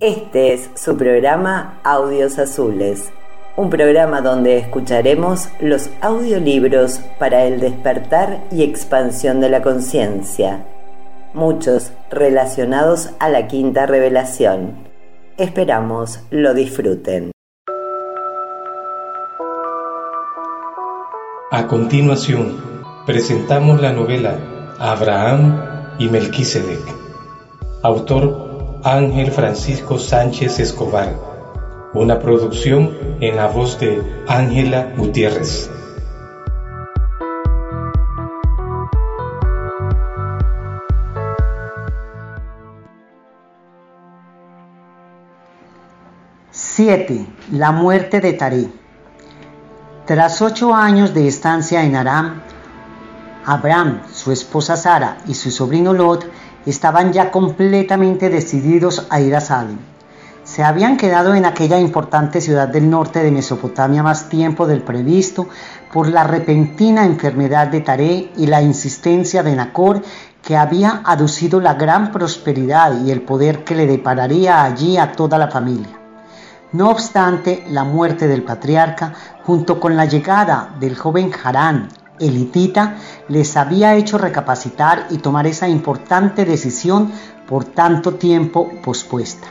Este es su programa Audios Azules, un programa donde escucharemos los audiolibros para el despertar y expansión de la conciencia, muchos relacionados a la quinta revelación. Esperamos lo disfruten. A continuación, presentamos la novela Abraham y Melquisedec. Autor Ángel Francisco Sánchez Escobar. Una producción en la voz de Ángela Gutiérrez. Siete. La muerte de Taré. Tras ocho años de estancia en Aram, Abraham, su esposa Sara y su sobrino Lot estaban ya completamente decididos a ir a Salem. Se habían quedado en aquella importante ciudad del norte de Mesopotamia más tiempo del previsto por la repentina enfermedad de Taré y la insistencia de Nacor que había aducido la gran prosperidad y el poder que le depararía allí a toda la familia. No obstante, la muerte del patriarca, junto con la llegada del joven Harán elitita les había hecho recapacitar y tomar esa importante decisión por tanto tiempo pospuesta.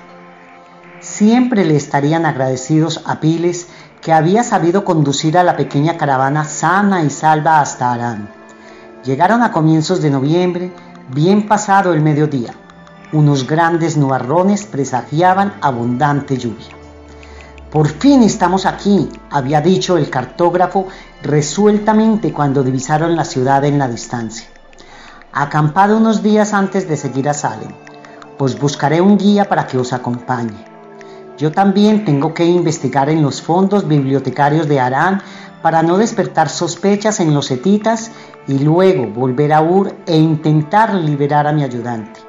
Siempre le estarían agradecidos a Piles que había sabido conducir a la pequeña caravana sana y salva hasta Arán. Llegaron a comienzos de noviembre, bien pasado el mediodía. Unos grandes nubarrones presagiaban abundante lluvia. Por fin estamos aquí, había dicho el cartógrafo resueltamente cuando divisaron la ciudad en la distancia. Acampado unos días antes de seguir a Salem, pues buscaré un guía para que os acompañe. Yo también tengo que investigar en los fondos bibliotecarios de Arán para no despertar sospechas en los etitas y luego volver a Ur e intentar liberar a mi ayudante.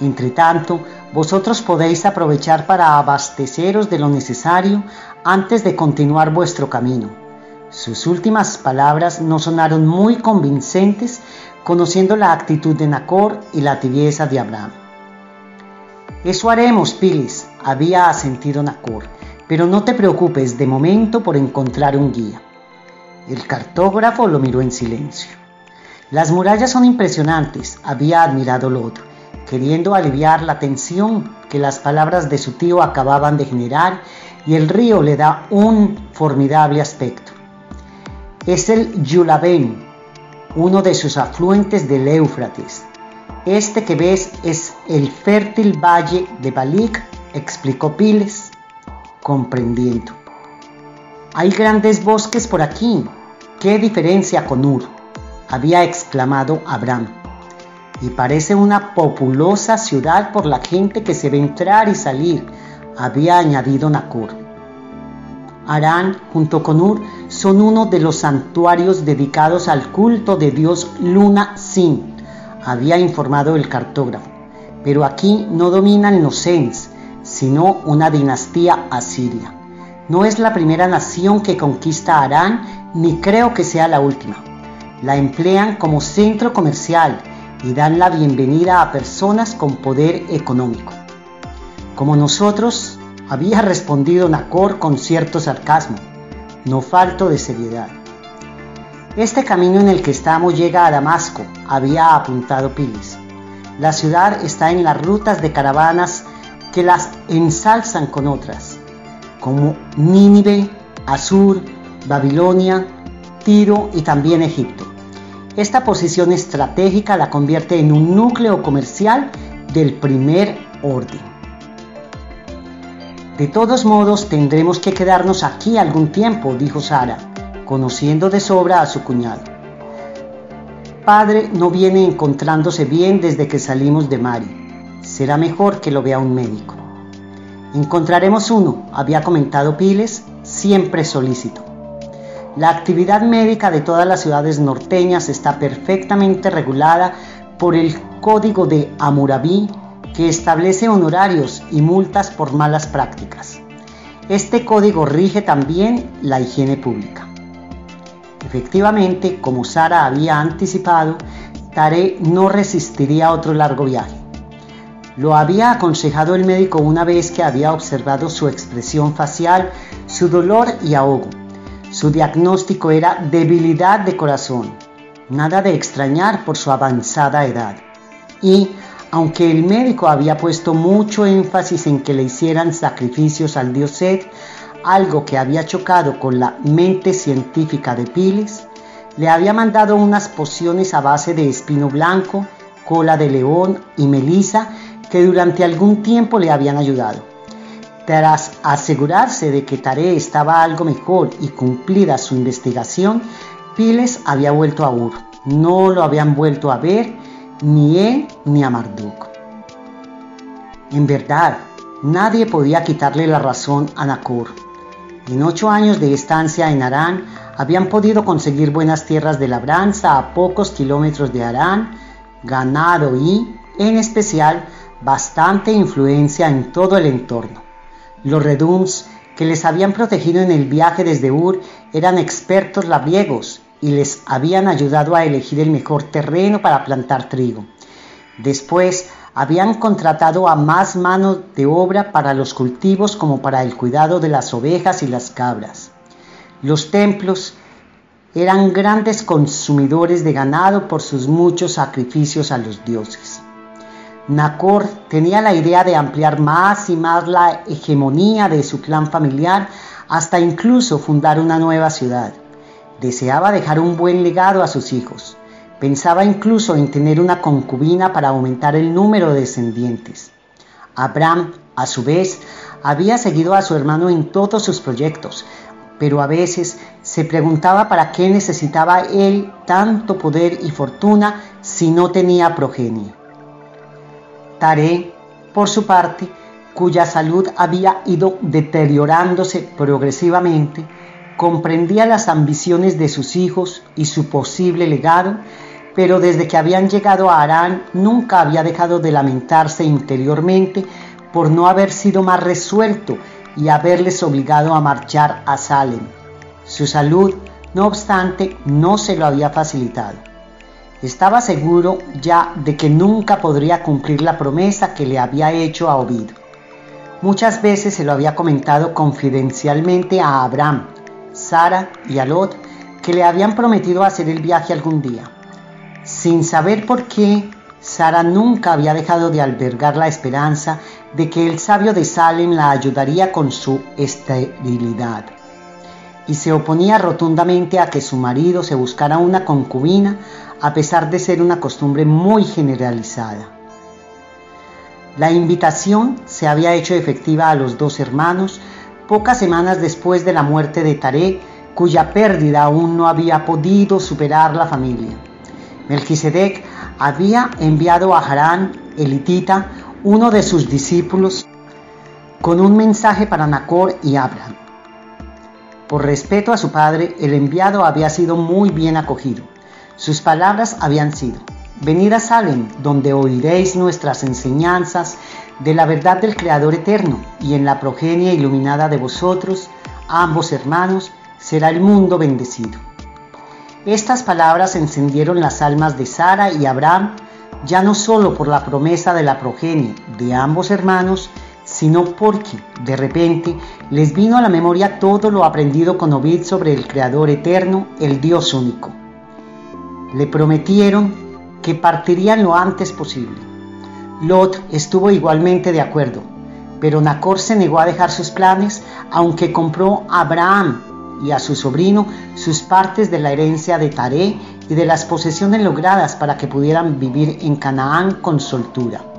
Entre tanto, vosotros podéis aprovechar para abasteceros de lo necesario antes de continuar vuestro camino. Sus últimas palabras no sonaron muy convincentes, conociendo la actitud de Nacor y la tibieza de Abraham. Eso haremos, Pilis, había asentido Nacor, pero no te preocupes de momento por encontrar un guía. El cartógrafo lo miró en silencio. Las murallas son impresionantes, había admirado Lot queriendo aliviar la tensión que las palabras de su tío acababan de generar y el río le da un formidable aspecto. Es el Yulaben, uno de sus afluentes del Éufrates. Este que ves es el fértil valle de Balik, explicó Piles, comprendiendo. Hay grandes bosques por aquí. ¿Qué diferencia con Ur? había exclamado Abraham y parece una populosa ciudad por la gente que se ve entrar y salir, había añadido Nakur. Arán, junto con Ur, son uno de los santuarios dedicados al culto de dios Luna Sin, había informado el cartógrafo. Pero aquí no dominan los Sens, sino una dinastía asiria. No es la primera nación que conquista Arán, ni creo que sea la última. La emplean como centro comercial y dan la bienvenida a personas con poder económico. Como nosotros, había respondido Nacor con cierto sarcasmo, no falto de seriedad. Este camino en el que estamos llega a Damasco, había apuntado Pilis. La ciudad está en las rutas de caravanas que las ensalzan con otras, como Nínive, Asur, Babilonia, Tiro y también Egipto. Esta posición estratégica la convierte en un núcleo comercial del primer orden. De todos modos, tendremos que quedarnos aquí algún tiempo, dijo Sara, conociendo de sobra a su cuñado. Padre no viene encontrándose bien desde que salimos de Mari. Será mejor que lo vea un médico. Encontraremos uno, había comentado Piles, siempre solícito. La actividad médica de todas las ciudades norteñas está perfectamente regulada por el Código de Hammurabi que establece honorarios y multas por malas prácticas. Este código rige también la higiene pública. Efectivamente, como Sara había anticipado, Tare no resistiría otro largo viaje. Lo había aconsejado el médico una vez que había observado su expresión facial, su dolor y ahogo. Su diagnóstico era debilidad de corazón, nada de extrañar por su avanzada edad. Y, aunque el médico había puesto mucho énfasis en que le hicieran sacrificios al dios Seth, algo que había chocado con la mente científica de Piles, le había mandado unas pociones a base de espino blanco, cola de león y melisa que durante algún tiempo le habían ayudado. Tras asegurarse de que Tare estaba algo mejor y cumplida su investigación, Piles había vuelto a Ur. No lo habían vuelto a ver ni él ni a Marduk. En verdad, nadie podía quitarle la razón a Nakur. En ocho años de estancia en Arán, habían podido conseguir buenas tierras de labranza a pocos kilómetros de Arán, ganado y, en especial, bastante influencia en todo el entorno. Los Redums, que les habían protegido en el viaje desde Ur, eran expertos labriegos y les habían ayudado a elegir el mejor terreno para plantar trigo. Después, habían contratado a más manos de obra para los cultivos como para el cuidado de las ovejas y las cabras. Los templos eran grandes consumidores de ganado por sus muchos sacrificios a los dioses. Nacor tenía la idea de ampliar más y más la hegemonía de su clan familiar hasta incluso fundar una nueva ciudad. Deseaba dejar un buen legado a sus hijos. Pensaba incluso en tener una concubina para aumentar el número de descendientes. Abraham, a su vez, había seguido a su hermano en todos sus proyectos, pero a veces se preguntaba para qué necesitaba él tanto poder y fortuna si no tenía progenie. Taré, por su parte, cuya salud había ido deteriorándose progresivamente, comprendía las ambiciones de sus hijos y su posible legado, pero desde que habían llegado a Arán nunca había dejado de lamentarse interiormente por no haber sido más resuelto y haberles obligado a marchar a Salem. Su salud, no obstante, no se lo había facilitado. Estaba seguro ya de que nunca podría cumplir la promesa que le había hecho a Ovid. Muchas veces se lo había comentado confidencialmente a Abraham, Sara y a Lot que le habían prometido hacer el viaje algún día. Sin saber por qué, Sara nunca había dejado de albergar la esperanza de que el sabio de Salem la ayudaría con su esterilidad. Y se oponía rotundamente a que su marido se buscara una concubina a pesar de ser una costumbre muy generalizada. La invitación se había hecho efectiva a los dos hermanos pocas semanas después de la muerte de Taré, cuya pérdida aún no había podido superar la familia. Melquisedec había enviado a Harán, elitita, uno de sus discípulos, con un mensaje para Nacor y Abraham. Por respeto a su padre, el enviado había sido muy bien acogido. Sus palabras habían sido, venid a Salem, donde oiréis nuestras enseñanzas de la verdad del Creador eterno, y en la progenie iluminada de vosotros, ambos hermanos, será el mundo bendecido. Estas palabras encendieron las almas de Sara y Abraham, ya no solo por la promesa de la progenie de ambos hermanos, sino porque de repente les vino a la memoria todo lo aprendido con Ovid sobre el Creador eterno, el Dios único le prometieron que partirían lo antes posible. Lot estuvo igualmente de acuerdo, pero Nacor se negó a dejar sus planes, aunque compró a Abraham y a su sobrino sus partes de la herencia de Taré y de las posesiones logradas para que pudieran vivir en Canaán con soltura.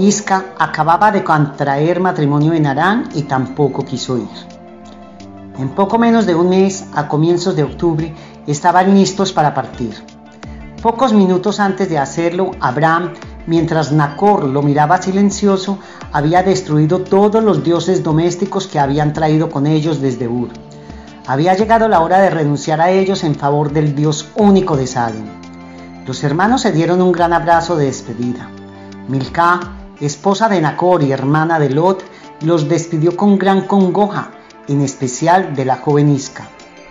Isca acababa de contraer matrimonio en Arán y tampoco quiso ir. En poco menos de un mes, a comienzos de octubre, estaban listos para partir. Pocos minutos antes de hacerlo, Abraham, mientras Nacor lo miraba silencioso, había destruido todos los dioses domésticos que habían traído con ellos desde Ur. Había llegado la hora de renunciar a ellos en favor del Dios único de Salem. Los hermanos se dieron un gran abrazo de despedida. Milcá, esposa de Nacor y hermana de Lot, los despidió con gran congoja, en especial de la joven Isca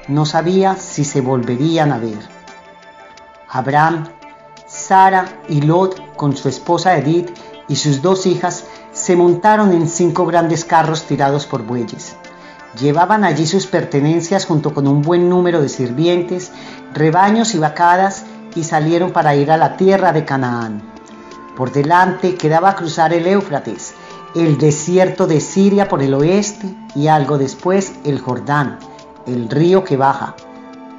no sabía si se volverían a ver. Abraham, Sara y Lot con su esposa Edith y sus dos hijas se montaron en cinco grandes carros tirados por bueyes. Llevaban allí sus pertenencias junto con un buen número de sirvientes, rebaños y vacadas y salieron para ir a la tierra de Canaán. Por delante quedaba cruzar el Éufrates, el desierto de Siria por el oeste y algo después el Jordán, el río que baja,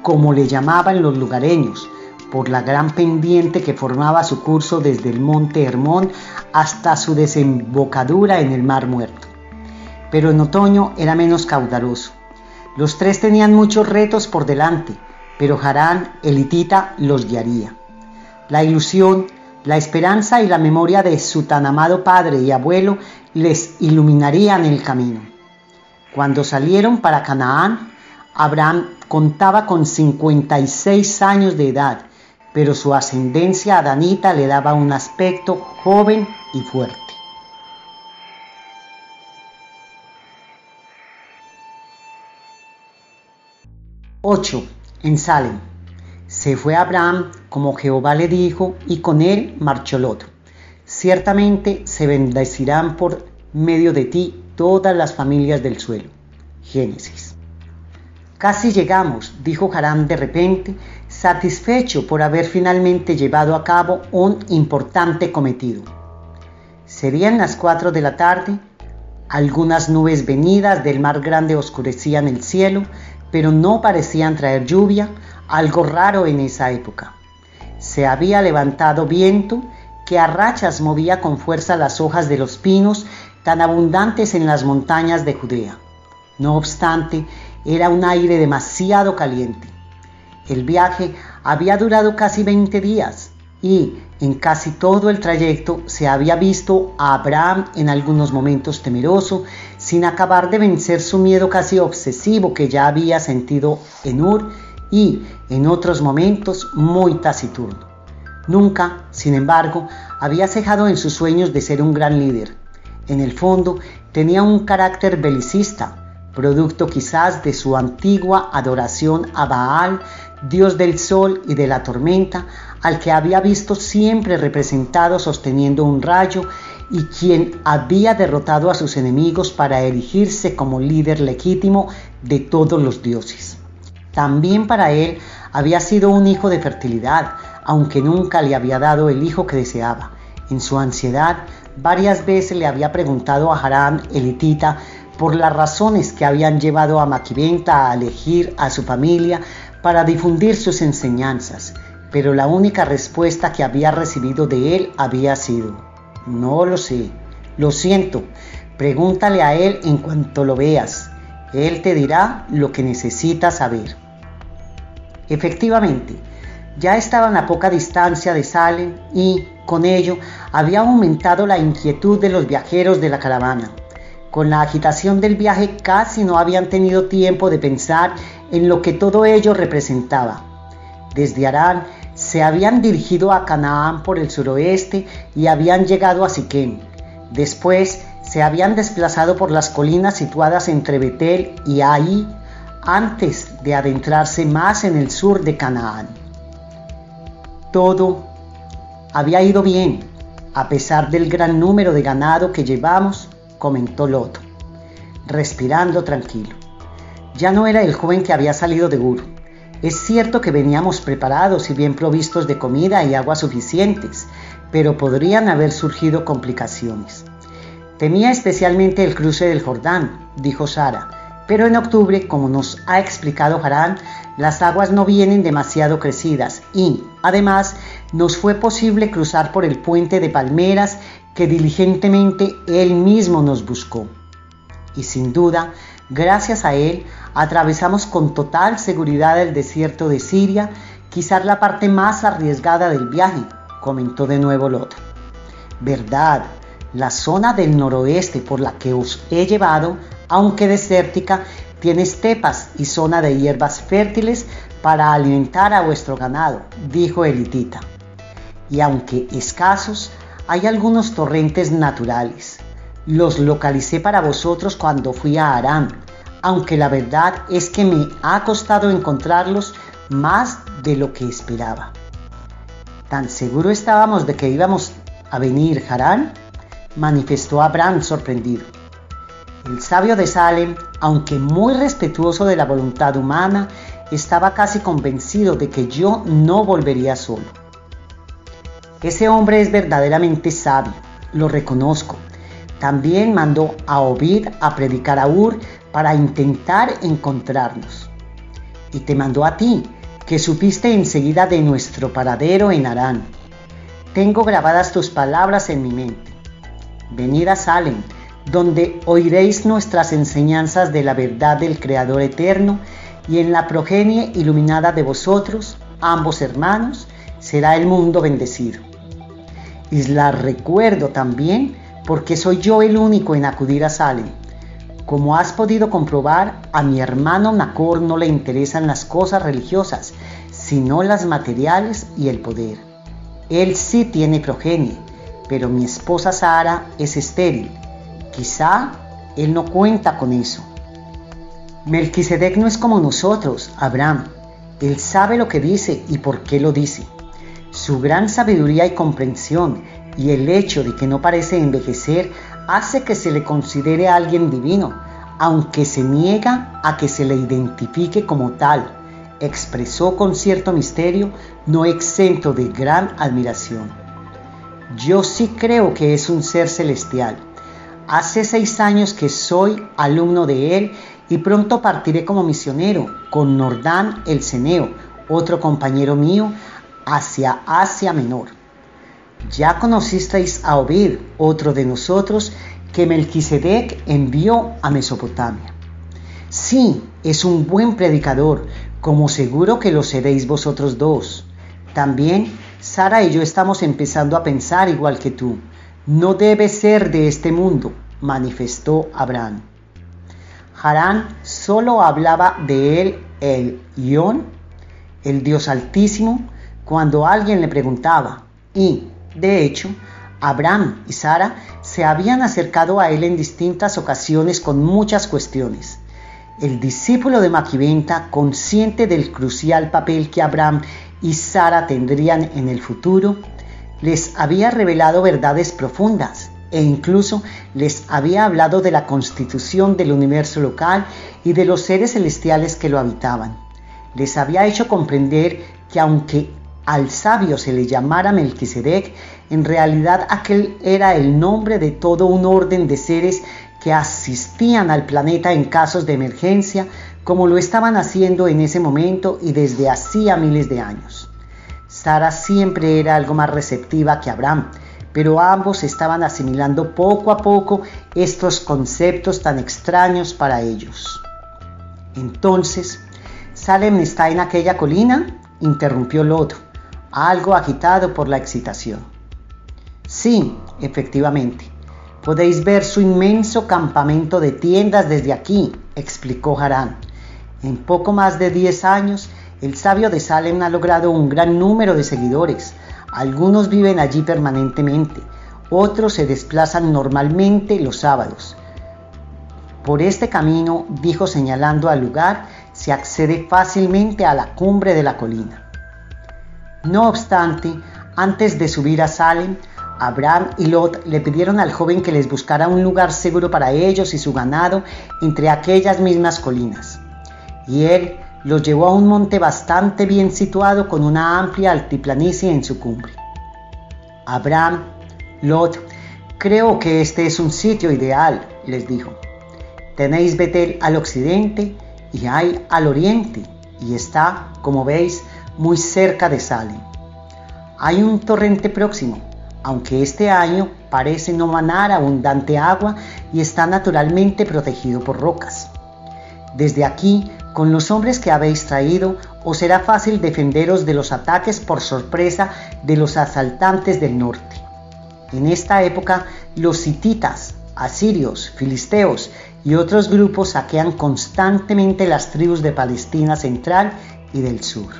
como le llamaban los lugareños, por la gran pendiente que formaba su curso desde el monte Hermón hasta su desembocadura en el Mar Muerto. Pero en otoño era menos caudaloso. Los tres tenían muchos retos por delante, pero Harán, el hitita, los guiaría. La ilusión, la esperanza y la memoria de su tan amado padre y abuelo les iluminarían el camino. Cuando salieron para Canaán, Abraham contaba con 56 años de edad, pero su ascendencia adanita le daba un aspecto joven y fuerte. 8. En Salem. Se fue Abraham como Jehová le dijo, y con él marchó Lot. Ciertamente se bendecirán por medio de ti todas las familias del suelo. Génesis. Casi llegamos, dijo Harán de repente, satisfecho por haber finalmente llevado a cabo un importante cometido. Serían las cuatro de la tarde, algunas nubes venidas del mar grande oscurecían el cielo, pero no parecían traer lluvia, algo raro en esa época. Se había levantado viento que a rachas movía con fuerza las hojas de los pinos tan abundantes en las montañas de Judea. No obstante, era un aire demasiado caliente. El viaje había durado casi 20 días y en casi todo el trayecto se había visto a Abraham en algunos momentos temeroso, sin acabar de vencer su miedo casi obsesivo que ya había sentido en Ur y en otros momentos muy taciturno. Nunca, sin embargo, había cejado en sus sueños de ser un gran líder. En el fondo, tenía un carácter belicista, producto quizás de su antigua adoración a Baal, dios del sol y de la tormenta, al que había visto siempre representado sosteniendo un rayo y quien había derrotado a sus enemigos para erigirse como líder legítimo de todos los dioses. También para él había sido un hijo de fertilidad, aunque nunca le había dado el hijo que deseaba. En su ansiedad, varias veces le había preguntado a Harán elitita por las razones que habían llevado a Maquiventa a elegir a su familia para difundir sus enseñanzas, pero la única respuesta que había recibido de él había sido, no lo sé, lo siento, pregúntale a él en cuanto lo veas, él te dirá lo que necesitas saber. Efectivamente, ya estaban a poca distancia de Salem y, con ello, había aumentado la inquietud de los viajeros de la caravana. Con la agitación del viaje casi no habían tenido tiempo de pensar en lo que todo ello representaba. Desde Arán se habían dirigido a Canaán por el suroeste y habían llegado a Siquem. Después se habían desplazado por las colinas situadas entre Betel y Ahí antes de adentrarse más en el sur de Canaán. Todo había ido bien, a pesar del gran número de ganado que llevamos, comentó Lot, respirando tranquilo. Ya no era el joven que había salido de Ur. Es cierto que veníamos preparados y bien provistos de comida y agua suficientes, pero podrían haber surgido complicaciones. Temía especialmente el cruce del Jordán, dijo Sara, pero en octubre, como nos ha explicado Harán, las aguas no vienen demasiado crecidas y, además, nos fue posible cruzar por el puente de palmeras que diligentemente Él mismo nos buscó. Y sin duda, gracias a Él, atravesamos con total seguridad el desierto de Siria, quizás la parte más arriesgada del viaje, comentó de nuevo Lot. Verdad, la zona del noroeste por la que os he llevado, aunque desértica, tiene estepas y zona de hierbas fértiles para alimentar a vuestro ganado, dijo Elitita. Y aunque escasos, hay algunos torrentes naturales. Los localicé para vosotros cuando fui a Aram, aunque la verdad es que me ha costado encontrarlos más de lo que esperaba. ¿Tan seguro estábamos de que íbamos a venir, Harán? manifestó Abraham sorprendido. El sabio de Salem, aunque muy respetuoso de la voluntad humana, estaba casi convencido de que yo no volvería solo. Ese hombre es verdaderamente sabio, lo reconozco. También mandó a Ovid a predicar a Ur para intentar encontrarnos. Y te mandó a ti, que supiste enseguida de nuestro paradero en Arán. Tengo grabadas tus palabras en mi mente. Venid a Salem, donde oiréis nuestras enseñanzas de la verdad del Creador eterno, y en la progenie iluminada de vosotros, ambos hermanos, será el mundo bendecido. Y la recuerdo también porque soy yo el único en acudir a Salem. Como has podido comprobar, a mi hermano Nacor no le interesan las cosas religiosas, sino las materiales y el poder. Él sí tiene progenie, pero mi esposa Sara es estéril. Quizá él no cuenta con eso. Melquisedec no es como nosotros, Abraham. Él sabe lo que dice y por qué lo dice. Su gran sabiduría y comprensión y el hecho de que no parece envejecer hace que se le considere alguien divino, aunque se niega a que se le identifique como tal, expresó con cierto misterio, no exento de gran admiración. Yo sí creo que es un ser celestial. Hace seis años que soy alumno de él y pronto partiré como misionero con Nordán el Ceneo, otro compañero mío, hacia Asia Menor. Ya conocisteis a Ovid, otro de nosotros, que Melquisedec envió a Mesopotamia. Sí, es un buen predicador, como seguro que lo seréis vosotros dos. También Sara y yo estamos empezando a pensar igual que tú. No debe ser de este mundo, manifestó Abraham. Harán solo hablaba de él el Ión, el Dios Altísimo, cuando alguien le preguntaba. Y, de hecho, Abraham y Sara se habían acercado a él en distintas ocasiones con muchas cuestiones. El discípulo de Maquiventa, consciente del crucial papel que Abraham y Sara tendrían en el futuro, les había revelado verdades profundas e incluso les había hablado de la constitución del universo local y de los seres celestiales que lo habitaban. Les había hecho comprender que aunque al sabio se le llamara Melquisedec, en realidad aquel era el nombre de todo un orden de seres que asistían al planeta en casos de emergencia, como lo estaban haciendo en ese momento y desde hacía miles de años. Sara siempre era algo más receptiva que Abraham, pero ambos estaban asimilando poco a poco estos conceptos tan extraños para ellos. Entonces, ¿Salem está en aquella colina? interrumpió Lot, algo agitado por la excitación. Sí, efectivamente. Podéis ver su inmenso campamento de tiendas desde aquí, explicó Harán. En poco más de 10 años, el sabio de Salem ha logrado un gran número de seguidores. Algunos viven allí permanentemente, otros se desplazan normalmente los sábados. Por este camino, dijo señalando al lugar, se accede fácilmente a la cumbre de la colina. No obstante, antes de subir a Salem, Abraham y Lot le pidieron al joven que les buscara un lugar seguro para ellos y su ganado entre aquellas mismas colinas. Y él los llevó a un monte bastante bien situado con una amplia altiplanicie en su cumbre. Abraham, Lot, creo que este es un sitio ideal, les dijo. Tenéis Betel al occidente y hay al oriente, y está, como veis, muy cerca de Salem. Hay un torrente próximo, aunque este año parece no manar abundante agua y está naturalmente protegido por rocas. Desde aquí con los hombres que habéis traído, os será fácil defenderos de los ataques por sorpresa de los asaltantes del norte. En esta época, los hititas, asirios, filisteos y otros grupos saquean constantemente las tribus de Palestina central y del sur.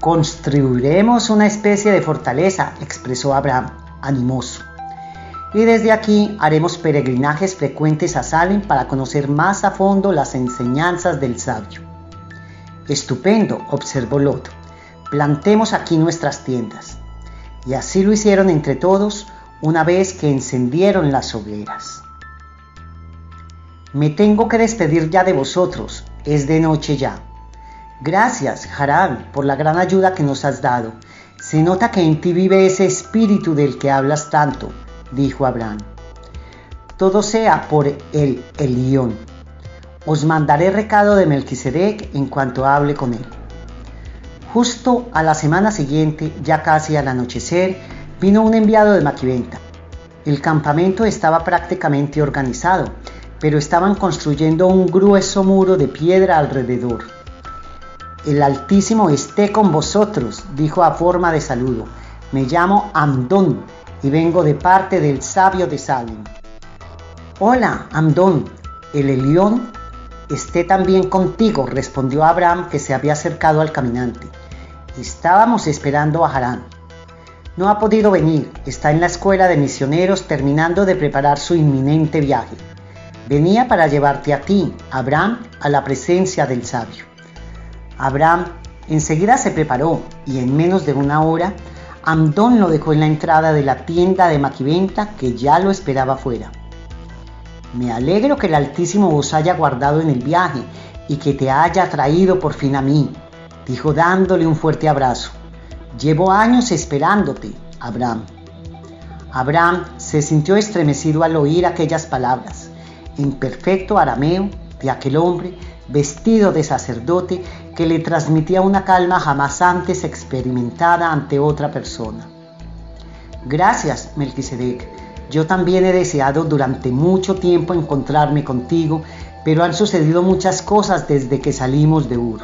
Construiremos una especie de fortaleza, expresó Abraham, animoso y desde aquí haremos peregrinajes frecuentes a Salem para conocer más a fondo las enseñanzas del sabio. Estupendo, observó Lot. Plantemos aquí nuestras tiendas. Y así lo hicieron entre todos, una vez que encendieron las hogueras. Me tengo que despedir ya de vosotros, es de noche ya. Gracias, Harán, por la gran ayuda que nos has dado. Se nota que en ti vive ese espíritu del que hablas tanto, dijo Abraham. Todo sea por el Elión. Os mandaré recado de Melquisedec en cuanto hable con él. Justo a la semana siguiente, ya casi al anochecer, vino un enviado de Maquiventa. El campamento estaba prácticamente organizado, pero estaban construyendo un grueso muro de piedra alrededor. El Altísimo esté con vosotros, dijo a forma de saludo. Me llamo Amdón y vengo de parte del sabio de Salem. Hola, Amdón, el Elión esté también contigo, respondió Abraham que se había acercado al caminante. Estábamos esperando a Harán. No ha podido venir, está en la escuela de misioneros terminando de preparar su inminente viaje. Venía para llevarte a ti, Abraham, a la presencia del sabio. Abraham enseguida se preparó y en menos de una hora, Amdón lo dejó en la entrada de la tienda de maquiventa que ya lo esperaba fuera. Me alegro que el Altísimo os haya guardado en el viaje y que te haya traído por fin a mí, dijo dándole un fuerte abrazo. Llevo años esperándote, Abraham. Abraham se sintió estremecido al oír aquellas palabras, en perfecto arameo, de aquel hombre vestido de sacerdote que le transmitía una calma jamás antes experimentada ante otra persona. Gracias, Melquisedec. Yo también he deseado durante mucho tiempo encontrarme contigo, pero han sucedido muchas cosas desde que salimos de Ur.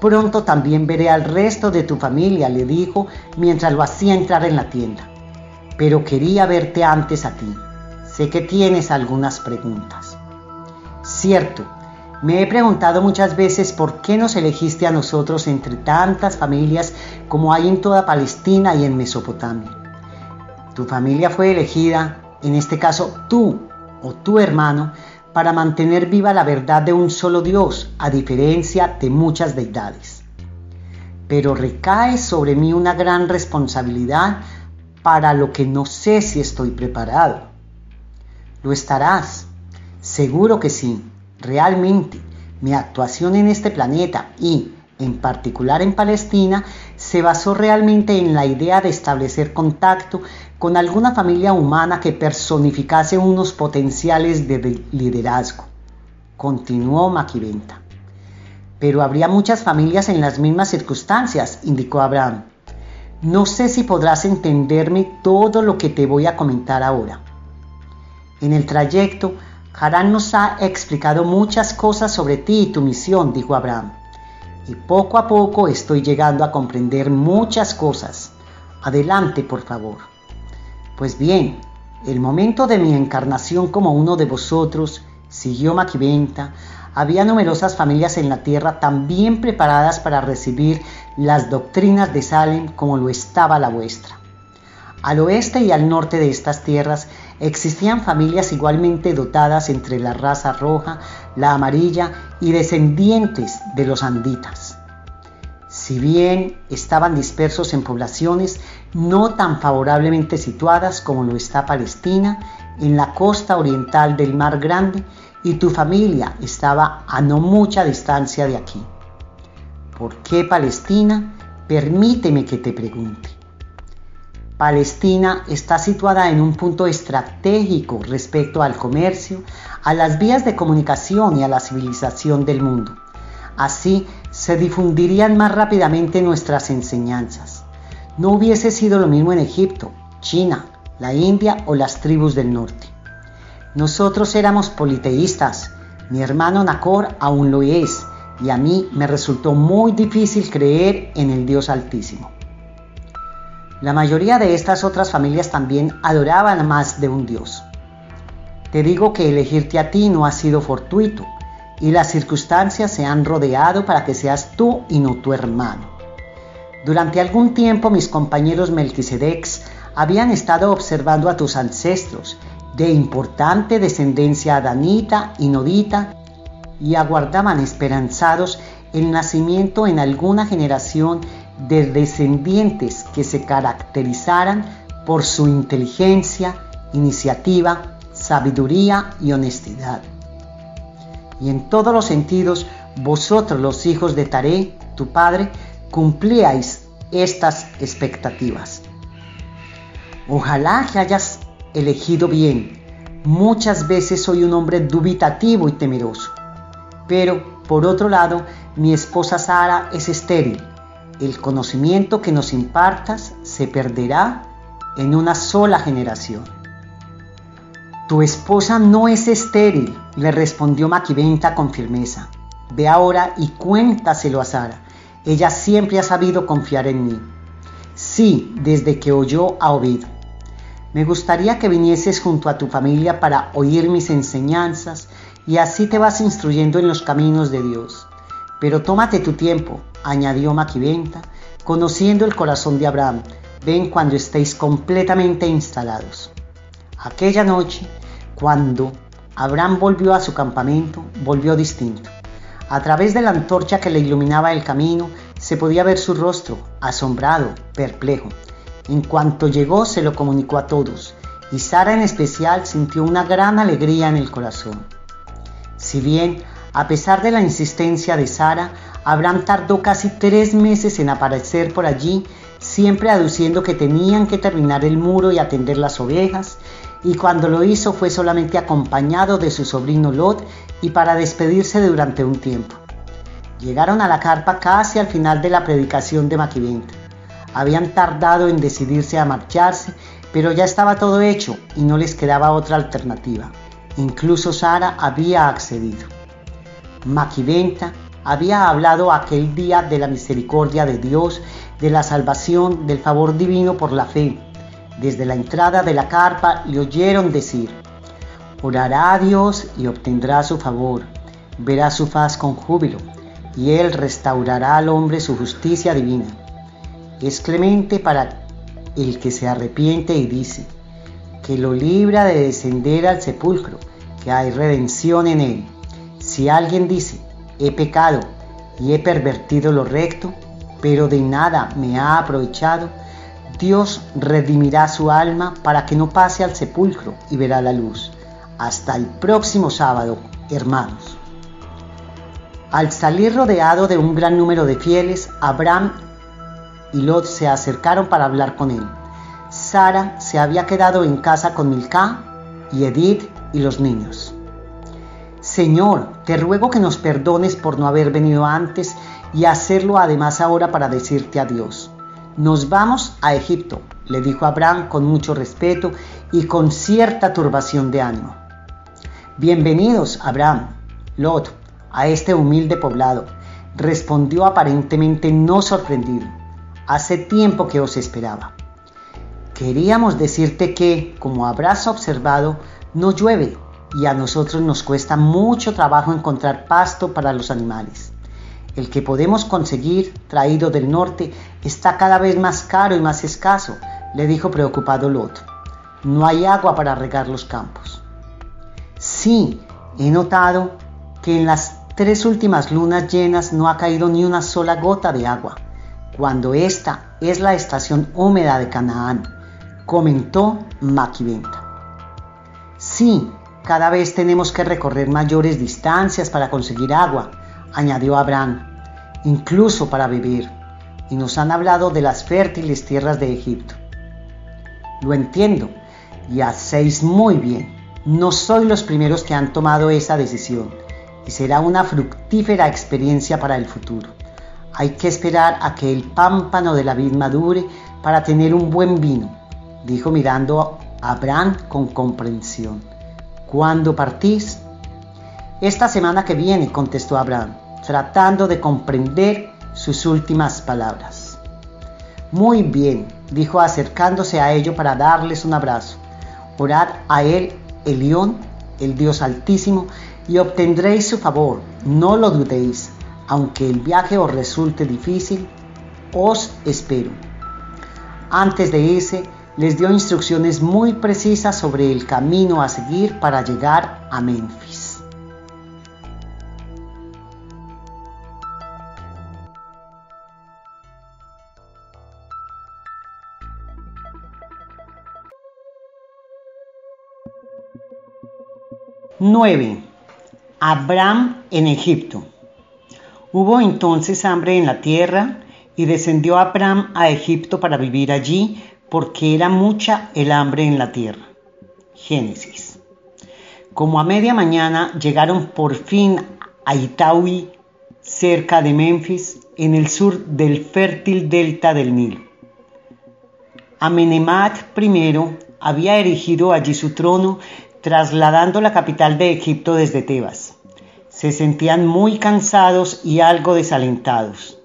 Pronto también veré al resto de tu familia, le dijo mientras lo hacía entrar en la tienda. Pero quería verte antes a ti. Sé que tienes algunas preguntas. Cierto, me he preguntado muchas veces por qué nos elegiste a nosotros entre tantas familias como hay en toda Palestina y en Mesopotamia. Tu familia fue elegida, en este caso tú o tu hermano, para mantener viva la verdad de un solo Dios, a diferencia de muchas deidades. Pero recae sobre mí una gran responsabilidad para lo que no sé si estoy preparado. Lo estarás, seguro que sí Realmente, mi actuación en este planeta y, en particular en Palestina, se basó realmente en la idea de establecer contacto con alguna familia humana que personificase unos potenciales de liderazgo. Continuó Maquiventa. Pero habría muchas familias en las mismas circunstancias, indicó Abraham. No sé si podrás entenderme todo lo que te voy a comentar ahora. En el trayecto, Harán nos ha explicado muchas cosas sobre ti y tu misión, dijo Abraham. Y poco a poco estoy llegando a comprender muchas cosas. Adelante, por favor. Pues bien, el momento de mi encarnación como uno de vosotros, siguió Maquiventa, había numerosas familias en la tierra también preparadas para recibir las doctrinas de Salem como lo estaba la vuestra. Al oeste y al norte de estas tierras existían familias igualmente dotadas entre la raza roja, la amarilla y descendientes de los anditas. Si bien estaban dispersos en poblaciones no tan favorablemente situadas como lo está Palestina, en la costa oriental del Mar Grande, y tu familia estaba a no mucha distancia de aquí. ¿Por qué Palestina? Permíteme que te pregunte. Palestina está situada en un punto estratégico respecto al comercio, a las vías de comunicación y a la civilización del mundo. Así se difundirían más rápidamente nuestras enseñanzas. No hubiese sido lo mismo en Egipto, China, la India o las tribus del norte. Nosotros éramos politeístas, mi hermano Nacor aún lo es, y a mí me resultó muy difícil creer en el Dios Altísimo. La mayoría de estas otras familias también adoraban a más de un Dios. Te digo que elegirte a ti no ha sido fortuito y las circunstancias se han rodeado para que seas tú y no tu hermano. Durante algún tiempo mis compañeros Melquisedecs habían estado observando a tus ancestros de importante descendencia danita y nodita y aguardaban esperanzados el nacimiento en alguna generación de descendientes que se caracterizaran por su inteligencia, iniciativa, sabiduría y honestidad. Y en todos los sentidos, vosotros los hijos de Taré, tu padre, cumplíais estas expectativas. Ojalá que hayas elegido bien. Muchas veces soy un hombre dubitativo y temeroso. Pero, por otro lado, mi esposa Sara es estéril. El conocimiento que nos impartas se perderá en una sola generación. Tu esposa no es estéril, le respondió Maquiventa con firmeza. Ve ahora y cuéntaselo a Sara. Ella siempre ha sabido confiar en mí. Sí, desde que oyó a Ovid. Me gustaría que vinieses junto a tu familia para oír mis enseñanzas y así te vas instruyendo en los caminos de Dios. Pero tómate tu tiempo, añadió Maquiventa, conociendo el corazón de Abraham. Ven cuando estéis completamente instalados. Aquella noche, cuando Abraham volvió a su campamento, volvió distinto. A través de la antorcha que le iluminaba el camino, se podía ver su rostro, asombrado, perplejo. En cuanto llegó, se lo comunicó a todos, y Sara en especial sintió una gran alegría en el corazón. Si bien, a pesar de la insistencia de Sara, Abraham tardó casi tres meses en aparecer por allí, siempre aduciendo que tenían que terminar el muro y atender las ovejas, y cuando lo hizo fue solamente acompañado de su sobrino Lot y para despedirse durante un tiempo. Llegaron a la carpa casi al final de la predicación de Maquiventa. Habían tardado en decidirse a marcharse, pero ya estaba todo hecho y no les quedaba otra alternativa. Incluso Sara había accedido. Maquiventa había hablado aquel día de la misericordia de Dios, de la salvación, del favor divino por la fe. Desde la entrada de la carpa le oyeron decir, Orará a Dios y obtendrá su favor, verá su faz con júbilo, y Él restaurará al hombre su justicia divina. Es clemente para el que se arrepiente y dice, que lo libra de descender al sepulcro, que hay redención en él. Si alguien dice, he pecado y he pervertido lo recto, pero de nada me ha aprovechado, Dios redimirá su alma para que no pase al sepulcro y verá la luz. Hasta el próximo sábado, hermanos. Al salir rodeado de un gran número de fieles, Abraham y Lot se acercaron para hablar con él. Sara se había quedado en casa con Milcá y Edith y los niños. Señor, te ruego que nos perdones por no haber venido antes y hacerlo además ahora para decirte adiós. Nos vamos a Egipto, le dijo Abraham con mucho respeto y con cierta turbación de ánimo. Bienvenidos, Abraham, Lot, a este humilde poblado, respondió aparentemente no sorprendido. Hace tiempo que os esperaba. Queríamos decirte que, como habrás observado, no llueve y a nosotros nos cuesta mucho trabajo encontrar pasto para los animales. El que podemos conseguir, traído del norte, está cada vez más caro y más escaso, le dijo preocupado Lot. No hay agua para regar los campos. Sí, he notado que en las tres últimas lunas llenas no ha caído ni una sola gota de agua, cuando esta es la estación húmeda de Canaán, comentó Maquiventa. Sí, cada vez tenemos que recorrer mayores distancias para conseguir agua, añadió Abraham, incluso para vivir, y nos han hablado de las fértiles tierras de Egipto. Lo entiendo, y hacéis muy bien no soy los primeros que han tomado esa decisión y será una fructífera experiencia para el futuro. Hay que esperar a que el pámpano de la vid madure para tener un buen vino, dijo mirando a Abraham con comprensión. ¿Cuándo partís? Esta semana que viene, contestó Abraham, tratando de comprender sus últimas palabras. Muy bien, dijo acercándose a ello para darles un abrazo. Orad a él Elión, el Dios Altísimo, y obtendréis su favor. No lo dudéis, aunque el viaje os resulte difícil, os espero. Antes de irse, les dio instrucciones muy precisas sobre el camino a seguir para llegar a Memphis. Nueve. Abraham en Egipto. Hubo entonces hambre en la tierra y descendió Abraham a Egipto para vivir allí porque era mucha el hambre en la tierra. Génesis. Como a media mañana llegaron por fin a Itaúi, cerca de Memphis, en el sur del fértil delta del Nilo. Amenemat I había erigido allí su trono trasladando la capital de Egipto desde Tebas. Se sentían muy cansados y algo desalentados.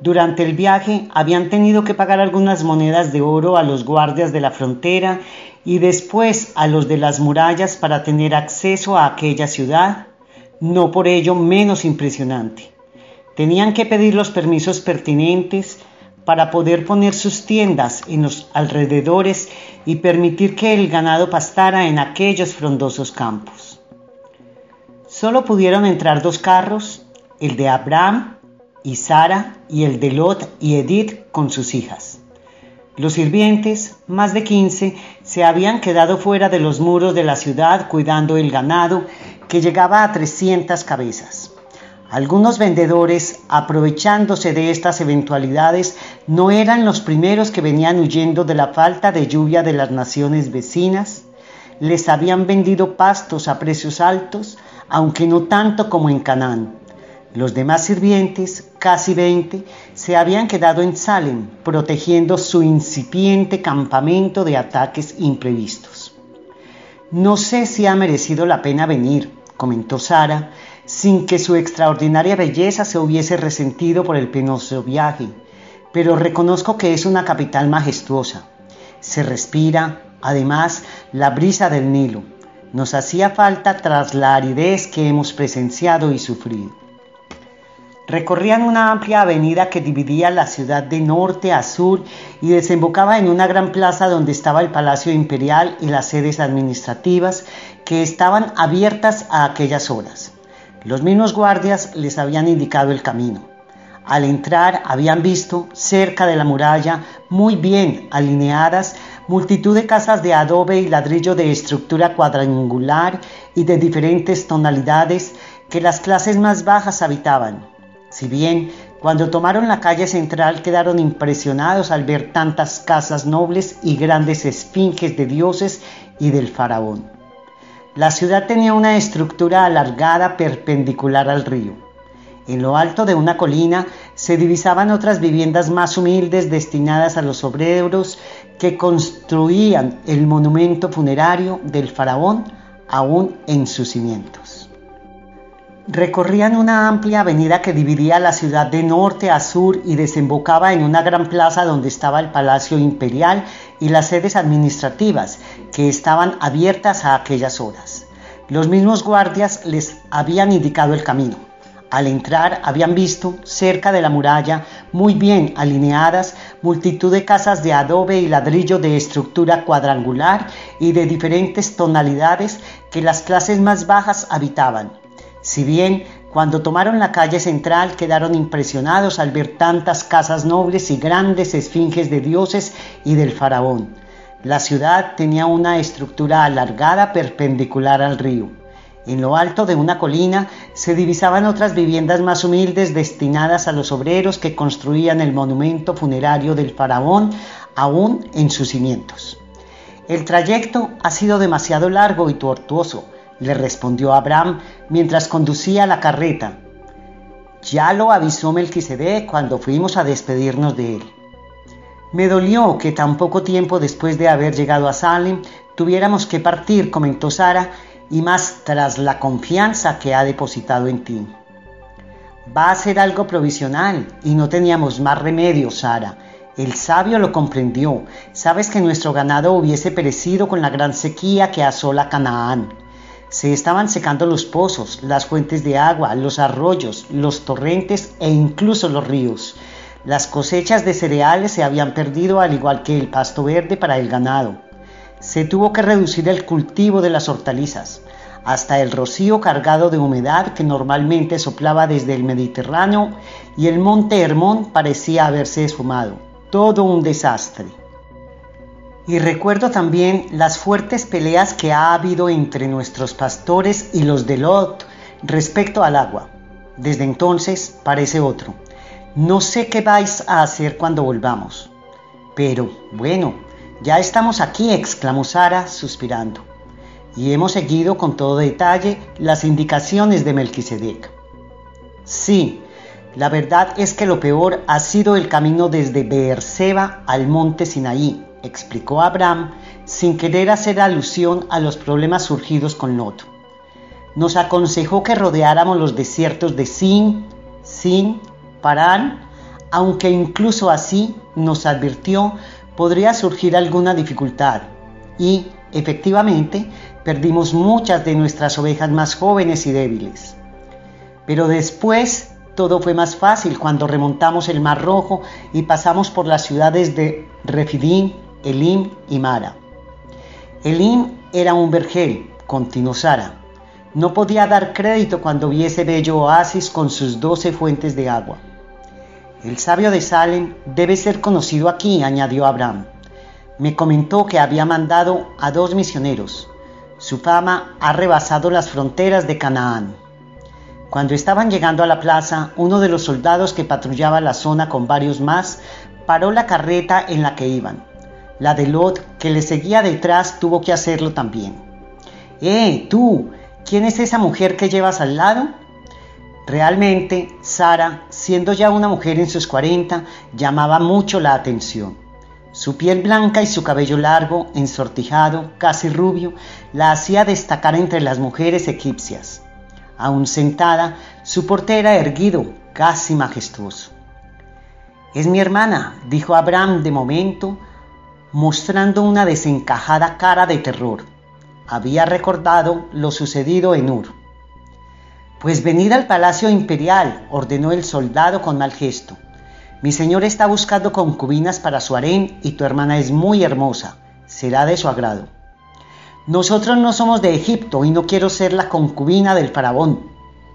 Durante el viaje habían tenido que pagar algunas monedas de oro a los guardias de la frontera y después a los de las murallas para tener acceso a aquella ciudad, no por ello menos impresionante. Tenían que pedir los permisos pertinentes para poder poner sus tiendas en los alrededores y permitir que el ganado pastara en aquellos frondosos campos. Solo pudieron entrar dos carros, el de Abraham y Sara y el de Lot y Edith con sus hijas. Los sirvientes, más de quince, se habían quedado fuera de los muros de la ciudad cuidando el ganado que llegaba a trescientas cabezas. Algunos vendedores, aprovechándose de estas eventualidades, no eran los primeros que venían huyendo de la falta de lluvia de las naciones vecinas. Les habían vendido pastos a precios altos, aunque no tanto como en Canaán. Los demás sirvientes, casi veinte, se habían quedado en Salem, protegiendo su incipiente campamento de ataques imprevistos. No sé si ha merecido la pena venir, comentó Sara, sin que su extraordinaria belleza se hubiese resentido por el penoso viaje, pero reconozco que es una capital majestuosa. Se respira, además, la brisa del Nilo. Nos hacía falta tras la aridez que hemos presenciado y sufrido. Recorrían una amplia avenida que dividía la ciudad de norte a sur y desembocaba en una gran plaza donde estaba el Palacio Imperial y las sedes administrativas que estaban abiertas a aquellas horas. Los mismos guardias les habían indicado el camino. Al entrar habían visto, cerca de la muralla, muy bien alineadas, multitud de casas de adobe y ladrillo de estructura cuadrangular y de diferentes tonalidades que las clases más bajas habitaban. Si bien cuando tomaron la calle central quedaron impresionados al ver tantas casas nobles y grandes esfinges de dioses y del faraón. La ciudad tenía una estructura alargada perpendicular al río. En lo alto de una colina se divisaban otras viviendas más humildes destinadas a los obreros que construían el monumento funerario del faraón aún en sus cimientos. Recorrían una amplia avenida que dividía la ciudad de norte a sur y desembocaba en una gran plaza donde estaba el Palacio Imperial y las sedes administrativas, que estaban abiertas a aquellas horas. Los mismos guardias les habían indicado el camino. Al entrar habían visto, cerca de la muralla, muy bien alineadas, multitud de casas de adobe y ladrillo de estructura cuadrangular y de diferentes tonalidades que las clases más bajas habitaban si bien cuando tomaron la calle central quedaron impresionados al ver tantas casas nobles y grandes esfinges de dioses y del faraón. La ciudad tenía una estructura alargada perpendicular al río. En lo alto de una colina se divisaban otras viviendas más humildes destinadas a los obreros que construían el monumento funerario del faraón aún en sus cimientos. El trayecto ha sido demasiado largo y tortuoso, le respondió Abraham mientras conducía la carreta. Ya lo avisó Melquisedec cuando fuimos a despedirnos de él. Me dolió que tan poco tiempo después de haber llegado a Salem tuviéramos que partir, comentó Sara, y más tras la confianza que ha depositado en ti. Va a ser algo provisional y no teníamos más remedio, Sara. El sabio lo comprendió. Sabes que nuestro ganado hubiese perecido con la gran sequía que asola Canaán. Se estaban secando los pozos, las fuentes de agua, los arroyos, los torrentes e incluso los ríos. Las cosechas de cereales se habían perdido al igual que el pasto verde para el ganado. Se tuvo que reducir el cultivo de las hortalizas. Hasta el rocío cargado de humedad que normalmente soplaba desde el Mediterráneo y el monte Hermón parecía haberse esfumado. Todo un desastre. Y recuerdo también las fuertes peleas que ha habido entre nuestros pastores y los de Lot respecto al agua. Desde entonces parece otro. No sé qué vais a hacer cuando volvamos. Pero, bueno, ya estamos aquí, exclamó Sara, suspirando. Y hemos seguido con todo detalle las indicaciones de Melquisedec. Sí, la verdad es que lo peor ha sido el camino desde Beerseba al monte Sinaí, explicó Abraham sin querer hacer alusión a los problemas surgidos con Lot. Nos aconsejó que rodeáramos los desiertos de Sin, Sin, Parán, aunque incluso así nos advirtió podría surgir alguna dificultad y, efectivamente, perdimos muchas de nuestras ovejas más jóvenes y débiles. Pero después todo fue más fácil cuando remontamos el Mar Rojo y pasamos por las ciudades de Refidín, Elim y Mara. Elim era un vergel, continuó Sara. No podía dar crédito cuando vi ese bello oasis con sus doce fuentes de agua. El sabio de Salem debe ser conocido aquí, añadió Abraham. Me comentó que había mandado a dos misioneros. Su fama ha rebasado las fronteras de Canaán. Cuando estaban llegando a la plaza, uno de los soldados que patrullaba la zona con varios más paró la carreta en la que iban. La de Lot, que le seguía detrás, tuvo que hacerlo también. ¡Eh, tú! ¿Quién es esa mujer que llevas al lado? Realmente, Sara, siendo ya una mujer en sus 40, llamaba mucho la atención. Su piel blanca y su cabello largo, ensortijado, casi rubio, la hacía destacar entre las mujeres egipcias. Aún sentada, su porte era erguido, casi majestuoso. Es mi hermana, dijo Abraham de momento, mostrando una desencajada cara de terror. Había recordado lo sucedido en Ur. Pues venid al palacio imperial, ordenó el soldado con mal gesto. Mi señor está buscando concubinas para su harén y tu hermana es muy hermosa. Será de su agrado. Nosotros no somos de Egipto y no quiero ser la concubina del faraón,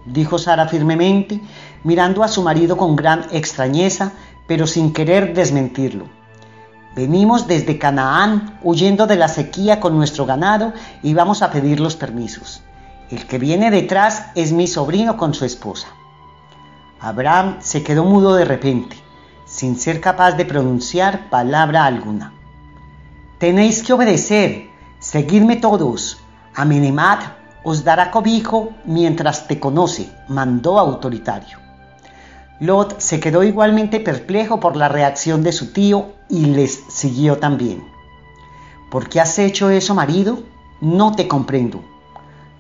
dijo Sara firmemente, mirando a su marido con gran extrañeza, pero sin querer desmentirlo. Venimos desde Canaán huyendo de la sequía con nuestro ganado y vamos a pedir los permisos. El que viene detrás es mi sobrino con su esposa. Abraham se quedó mudo de repente, sin ser capaz de pronunciar palabra alguna. Tenéis que obedecer, Seguidme todos. Amenemat os dará cobijo mientras te conoce, mandó autoritario. Lot se quedó igualmente perplejo por la reacción de su tío y les siguió también. ¿Por qué has hecho eso, marido? No te comprendo.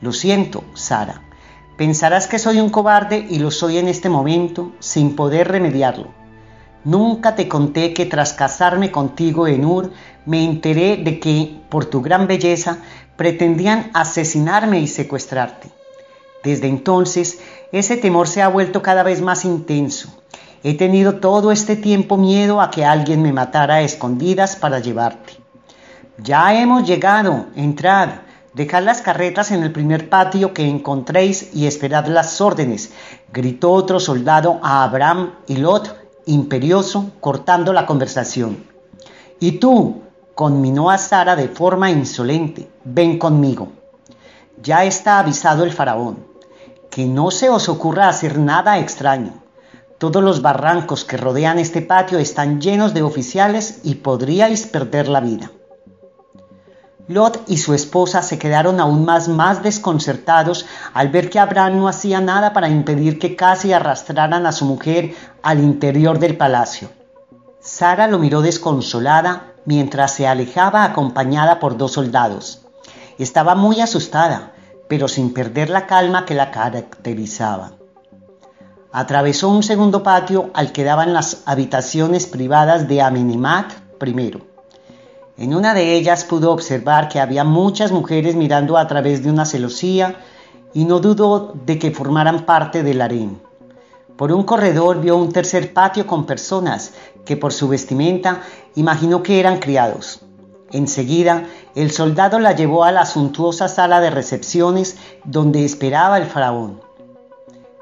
Lo siento, Sara. Pensarás que soy un cobarde y lo soy en este momento sin poder remediarlo. Nunca te conté que tras casarme contigo en Ur me enteré de que, por tu gran belleza, pretendían asesinarme y secuestrarte. Desde entonces, ese temor se ha vuelto cada vez más intenso. He tenido todo este tiempo miedo a que alguien me matara a escondidas para llevarte. Ya hemos llegado, entrad, dejad las carretas en el primer patio que encontréis y esperad las órdenes, gritó otro soldado a Abraham y Lot, imperioso, cortando la conversación. Y tú, conminó a Sara de forma insolente, ven conmigo. Ya está avisado el faraón, que no se os ocurra hacer nada extraño. Todos los barrancos que rodean este patio están llenos de oficiales y podríais perder la vida. Lot y su esposa se quedaron aún más, desconcertados al ver que Abraham no hacía nada para impedir que casi arrastraran a su mujer al interior del palacio. Sara lo miró desconsolada mientras se alejaba acompañada por dos soldados. Estaba muy asustada, pero sin perder la calma que la caracterizaba. Atravesó un segundo patio al que daban las habitaciones privadas de Aminimat primero. En una de ellas pudo observar que había muchas mujeres mirando a través de una celosía y no dudó de que formaran parte del harén. Por un corredor vio un tercer patio con personas que por su vestimenta imaginó que eran criados. Enseguida, el soldado la llevó a la suntuosa sala de recepciones donde esperaba el faraón.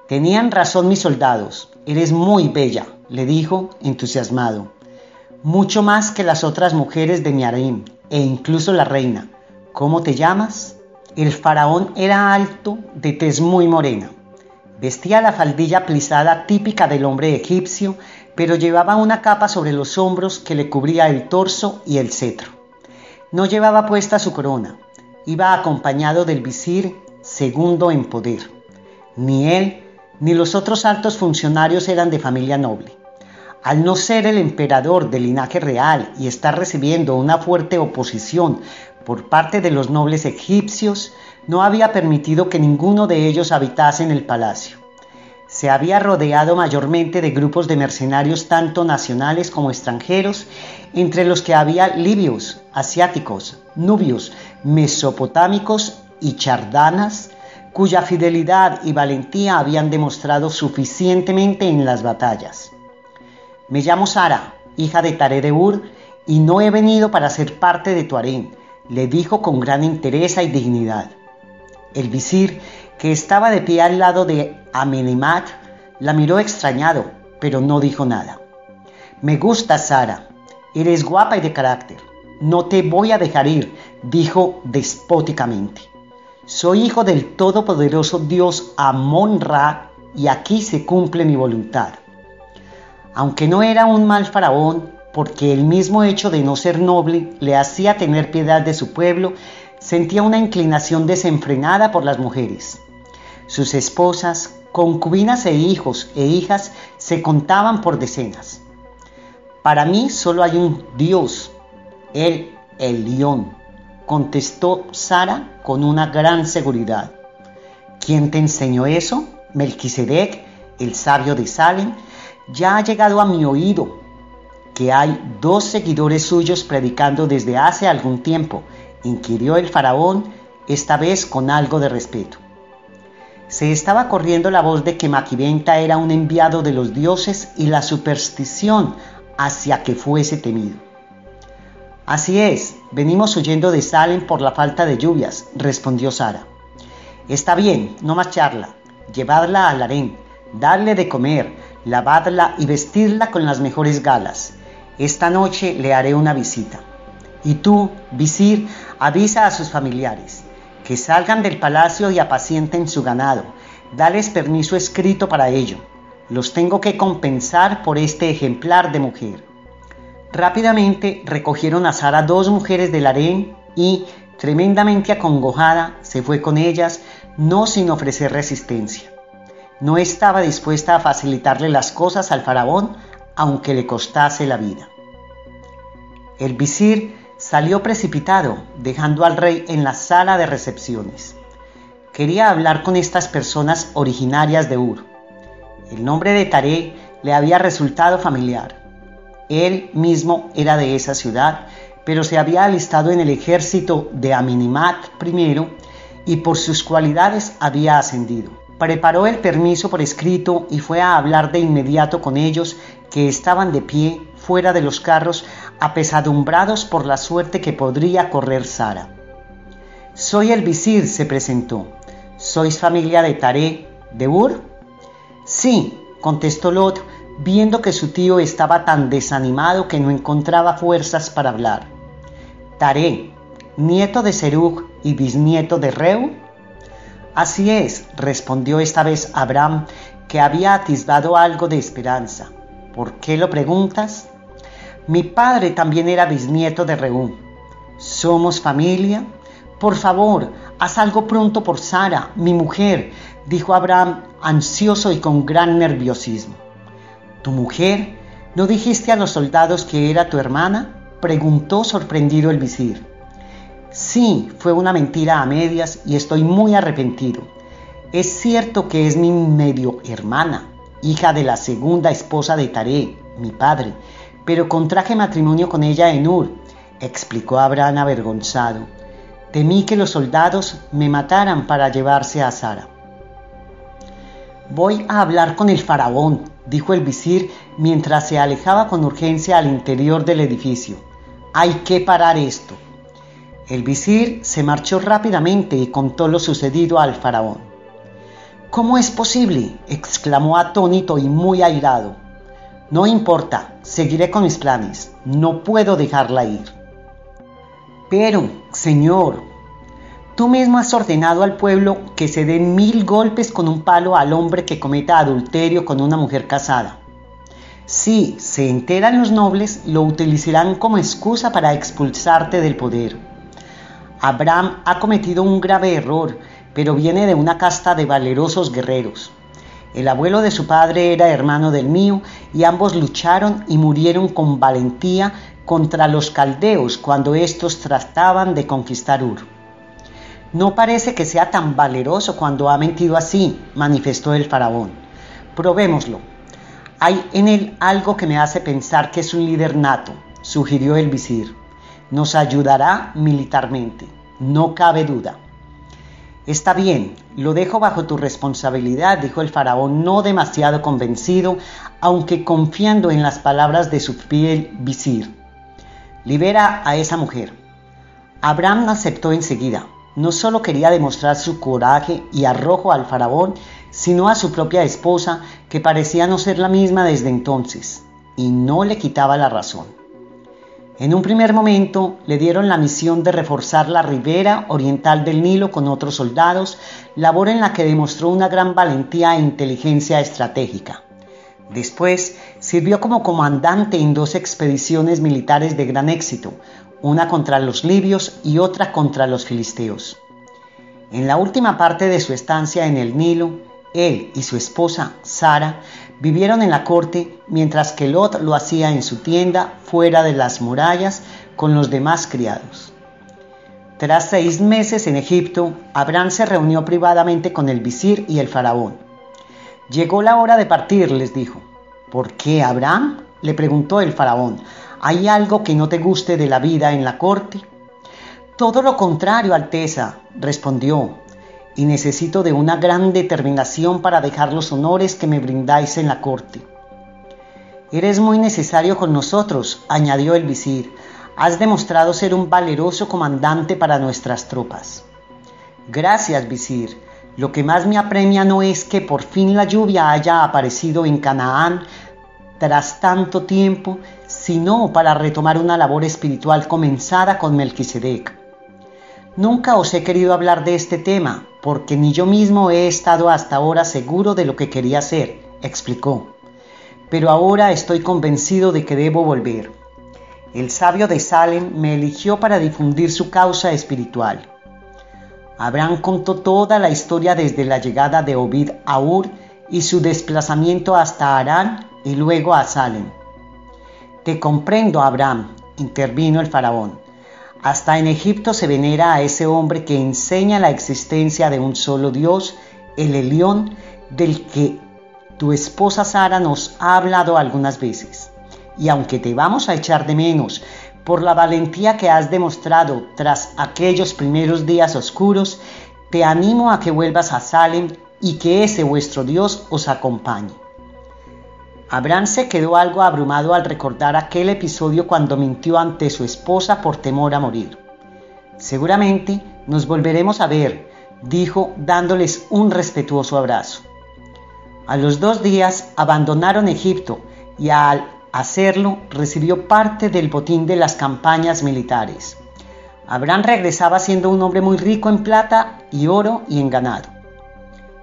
Tenían razón mis soldados, eres muy bella, le dijo entusiasmado. Mucho más que las otras mujeres de mi e incluso la reina, ¿cómo te llamas? El faraón era alto, de tez muy morena. Vestía la faldilla plisada típica del hombre egipcio, pero llevaba una capa sobre los hombros que le cubría el torso y el cetro. No llevaba puesta su corona, iba acompañado del visir segundo en poder. Ni él ni los otros altos funcionarios eran de familia noble. Al no ser el emperador de linaje real y estar recibiendo una fuerte oposición por parte de los nobles egipcios, no había permitido que ninguno de ellos habitase en el palacio. Se había rodeado mayormente de grupos de mercenarios tanto nacionales como extranjeros, entre los que había libios, asiáticos, nubios, mesopotámicos y chardanas, cuya fidelidad y valentía habían demostrado suficientemente en las batallas. Me llamo Sara, hija de Tare de Ur, y no he venido para ser parte de tu harén, le dijo con gran interés y dignidad. El visir, que estaba de pie al lado de Amenimat, la miró extrañado, pero no dijo nada. Me gusta, Sara. Eres guapa y de carácter. No te voy a dejar ir, dijo despóticamente. Soy hijo del todopoderoso Dios Amon-Ra y aquí se cumple mi voluntad aunque no era un mal faraón, porque el mismo hecho de no ser noble le hacía tener piedad de su pueblo, sentía una inclinación desenfrenada por las mujeres. Sus esposas, concubinas e hijos e hijas se contaban por decenas. Para mí solo hay un Dios, el Elión, contestó Sara con una gran seguridad. ¿Quién te enseñó eso? Melquisedec, el sabio de Salem, ya ha llegado a mi oído que hay dos seguidores suyos predicando desde hace algún tiempo, inquirió el faraón, esta vez con algo de respeto. Se estaba corriendo la voz de que Maquiventa era un enviado de los dioses y la superstición hacia que fuese temido. Así es, venimos huyendo de Salem por la falta de lluvias, respondió Sara. Está bien, no más charla. Llevadla al harén, darle de comer, lavadla y vestirla con las mejores galas. Esta noche le haré una visita. Y tú, visir, avisa a sus familiares que salgan del palacio y apacienten su ganado. Dales permiso escrito para ello. Los tengo que compensar por este ejemplar de mujer. Rápidamente recogieron a Sara dos mujeres del harén y, tremendamente acongojada, se fue con ellas, no sin ofrecer resistencia no estaba dispuesta a facilitarle las cosas al faraón aunque le costase la vida. El visir salió precipitado, dejando al rey en la sala de recepciones. Quería hablar con estas personas originarias de Ur. El nombre de Taré le había resultado familiar. Él mismo era de esa ciudad, pero se había alistado en el ejército de Aminimat I y por sus cualidades había ascendido. Preparó el permiso por escrito y fue a hablar de inmediato con ellos que estaban de pie fuera de los carros apesadumbrados por la suerte que podría correr Sara. Soy el visir, se presentó. ¿Sois familia de Taré, de Ur? Sí, contestó Lot, viendo que su tío estaba tan desanimado que no encontraba fuerzas para hablar. Taré, nieto de Serug y bisnieto de Reu, Así es, respondió esta vez Abraham, que había atisbado algo de esperanza. ¿Por qué lo preguntas? Mi padre también era bisnieto de Reú. ¿Somos familia? Por favor, haz algo pronto por Sara, mi mujer, dijo Abraham, ansioso y con gran nerviosismo. ¿Tu mujer? ¿No dijiste a los soldados que era tu hermana? preguntó sorprendido el visir. Sí, fue una mentira a medias y estoy muy arrepentido. Es cierto que es mi medio hermana, hija de la segunda esposa de Taré, mi padre, pero contraje matrimonio con ella en Ur, explicó Abraham avergonzado. Temí que los soldados me mataran para llevarse a Sara. Voy a hablar con el faraón, dijo el visir mientras se alejaba con urgencia al interior del edificio. Hay que parar esto. El visir se marchó rápidamente y contó lo sucedido al faraón. ¿Cómo es posible? exclamó atónito y muy airado. No importa, seguiré con mis planes. No puedo dejarla ir. Pero, Señor, tú mismo has ordenado al pueblo que se den mil golpes con un palo al hombre que cometa adulterio con una mujer casada. Si se enteran los nobles, lo utilizarán como excusa para expulsarte del poder. Abraham ha cometido un grave error, pero viene de una casta de valerosos guerreros. El abuelo de su padre era hermano del mío y ambos lucharon y murieron con valentía contra los caldeos cuando éstos trataban de conquistar Ur. No parece que sea tan valeroso cuando ha mentido así, manifestó el faraón. Probémoslo. Hay en él algo que me hace pensar que es un líder nato, sugirió el visir. Nos ayudará militarmente, no cabe duda. Está bien, lo dejo bajo tu responsabilidad, dijo el faraón, no demasiado convencido, aunque confiando en las palabras de su fiel visir. Libera a esa mujer. Abraham aceptó enseguida. No solo quería demostrar su coraje y arrojo al faraón, sino a su propia esposa, que parecía no ser la misma desde entonces, y no le quitaba la razón. En un primer momento le dieron la misión de reforzar la ribera oriental del Nilo con otros soldados, labor en la que demostró una gran valentía e inteligencia estratégica. Después sirvió como comandante en dos expediciones militares de gran éxito, una contra los libios y otra contra los filisteos. En la última parte de su estancia en el Nilo, él y su esposa, Sara, Vivieron en la corte mientras que Lot lo hacía en su tienda fuera de las murallas con los demás criados. Tras seis meses en Egipto, Abraham se reunió privadamente con el visir y el faraón. Llegó la hora de partir, les dijo. ¿Por qué, Abraham? le preguntó el faraón. ¿Hay algo que no te guste de la vida en la corte? Todo lo contrario, Alteza, respondió y necesito de una gran determinación para dejar los honores que me brindáis en la corte. Eres muy necesario con nosotros, añadió el visir. Has demostrado ser un valeroso comandante para nuestras tropas. Gracias, visir. Lo que más me apremia no es que por fin la lluvia haya aparecido en Canaán tras tanto tiempo, sino para retomar una labor espiritual comenzada con Melquisedec. Nunca os he querido hablar de este tema, porque ni yo mismo he estado hasta ahora seguro de lo que quería hacer, explicó. Pero ahora estoy convencido de que debo volver. El sabio de Salem me eligió para difundir su causa espiritual. Abraham contó toda la historia desde la llegada de Ovid a Ur y su desplazamiento hasta Arán y luego a Salem. Te comprendo, Abraham, intervino el faraón. Hasta en Egipto se venera a ese hombre que enseña la existencia de un solo Dios, el Elión, del que tu esposa Sara nos ha hablado algunas veces. Y aunque te vamos a echar de menos por la valentía que has demostrado tras aquellos primeros días oscuros, te animo a que vuelvas a Salem y que ese vuestro Dios os acompañe. Abraham se quedó algo abrumado al recordar aquel episodio cuando mintió ante su esposa por temor a morir. Seguramente nos volveremos a ver, dijo dándoles un respetuoso abrazo. A los dos días abandonaron Egipto y al hacerlo recibió parte del botín de las campañas militares. Abraham regresaba siendo un hombre muy rico en plata y oro y en ganado.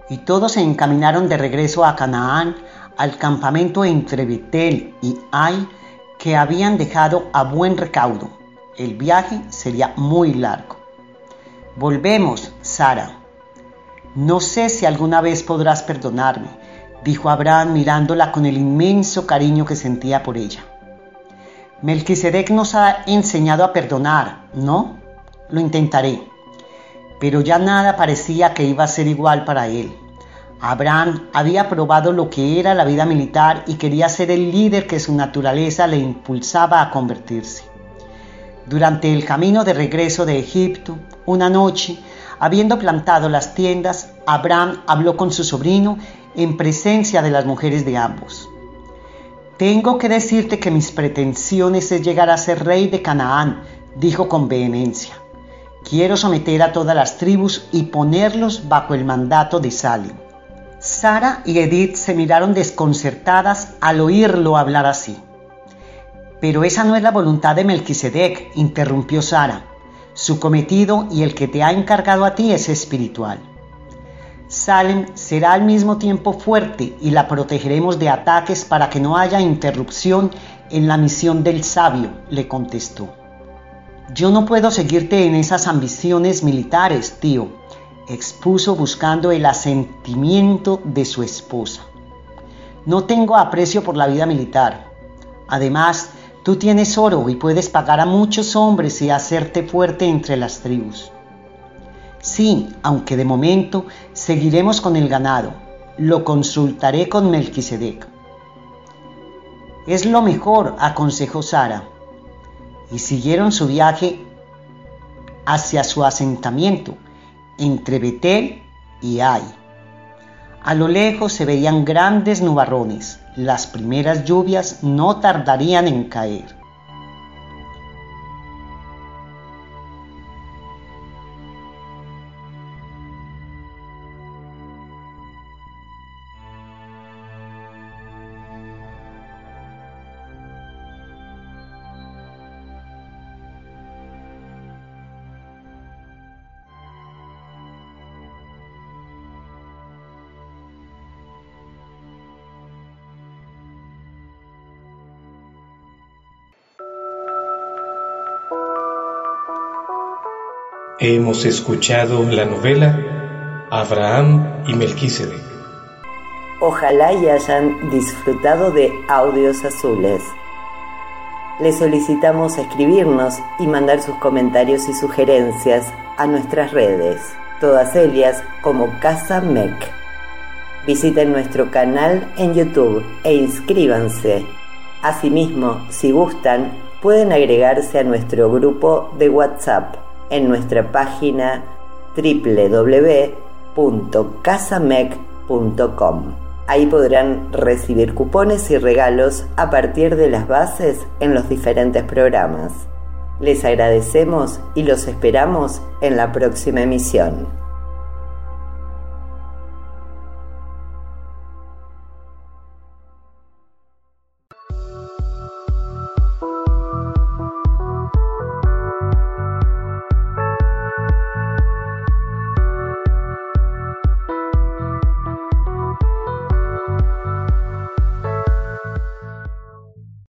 Y todos se encaminaron de regreso a Canaán, al campamento entre Betel y Ai que habían dejado a buen recaudo. El viaje sería muy largo. Volvemos, Sara. No sé si alguna vez podrás perdonarme, dijo Abraham mirándola con el inmenso cariño que sentía por ella. Melquisedec nos ha enseñado a perdonar, ¿no? Lo intentaré. Pero ya nada parecía que iba a ser igual para él. Abraham había probado lo que era la vida militar y quería ser el líder que su naturaleza le impulsaba a convertirse. Durante el camino de regreso de Egipto, una noche, habiendo plantado las tiendas, Abraham habló con su sobrino en presencia de las mujeres de ambos. Tengo que decirte que mis pretensiones es llegar a ser rey de Canaán, dijo con vehemencia. Quiero someter a todas las tribus y ponerlos bajo el mandato de Salim. Sara y Edith se miraron desconcertadas al oírlo hablar así. Pero esa no es la voluntad de Melquisedec, interrumpió Sara. Su cometido y el que te ha encargado a ti es espiritual. Salem será al mismo tiempo fuerte y la protegeremos de ataques para que no haya interrupción en la misión del sabio, le contestó. Yo no puedo seguirte en esas ambiciones militares, tío, expuso buscando el asentimiento de su esposa. No tengo aprecio por la vida militar. Además, tú tienes oro y puedes pagar a muchos hombres y hacerte fuerte entre las tribus. Sí, aunque de momento seguiremos con el ganado. Lo consultaré con Melquisedec. Es lo mejor, aconsejó Sara. Y siguieron su viaje hacia su asentamiento entre Betel y Ai. A lo lejos se veían grandes nubarrones. Las primeras lluvias no tardarían en caer. Hemos escuchado la novela Abraham y Melquisedec. Ojalá y hayan disfrutado de audios azules. Les solicitamos escribirnos y mandar sus comentarios y sugerencias a nuestras redes, todas ellas como Casa MEC. Visiten nuestro canal en YouTube e inscríbanse. Asimismo, si gustan, pueden agregarse a nuestro grupo de WhatsApp en nuestra página www.casamec.com. Ahí podrán recibir cupones y regalos a partir de las bases en los diferentes programas. Les agradecemos y los esperamos en la próxima emisión.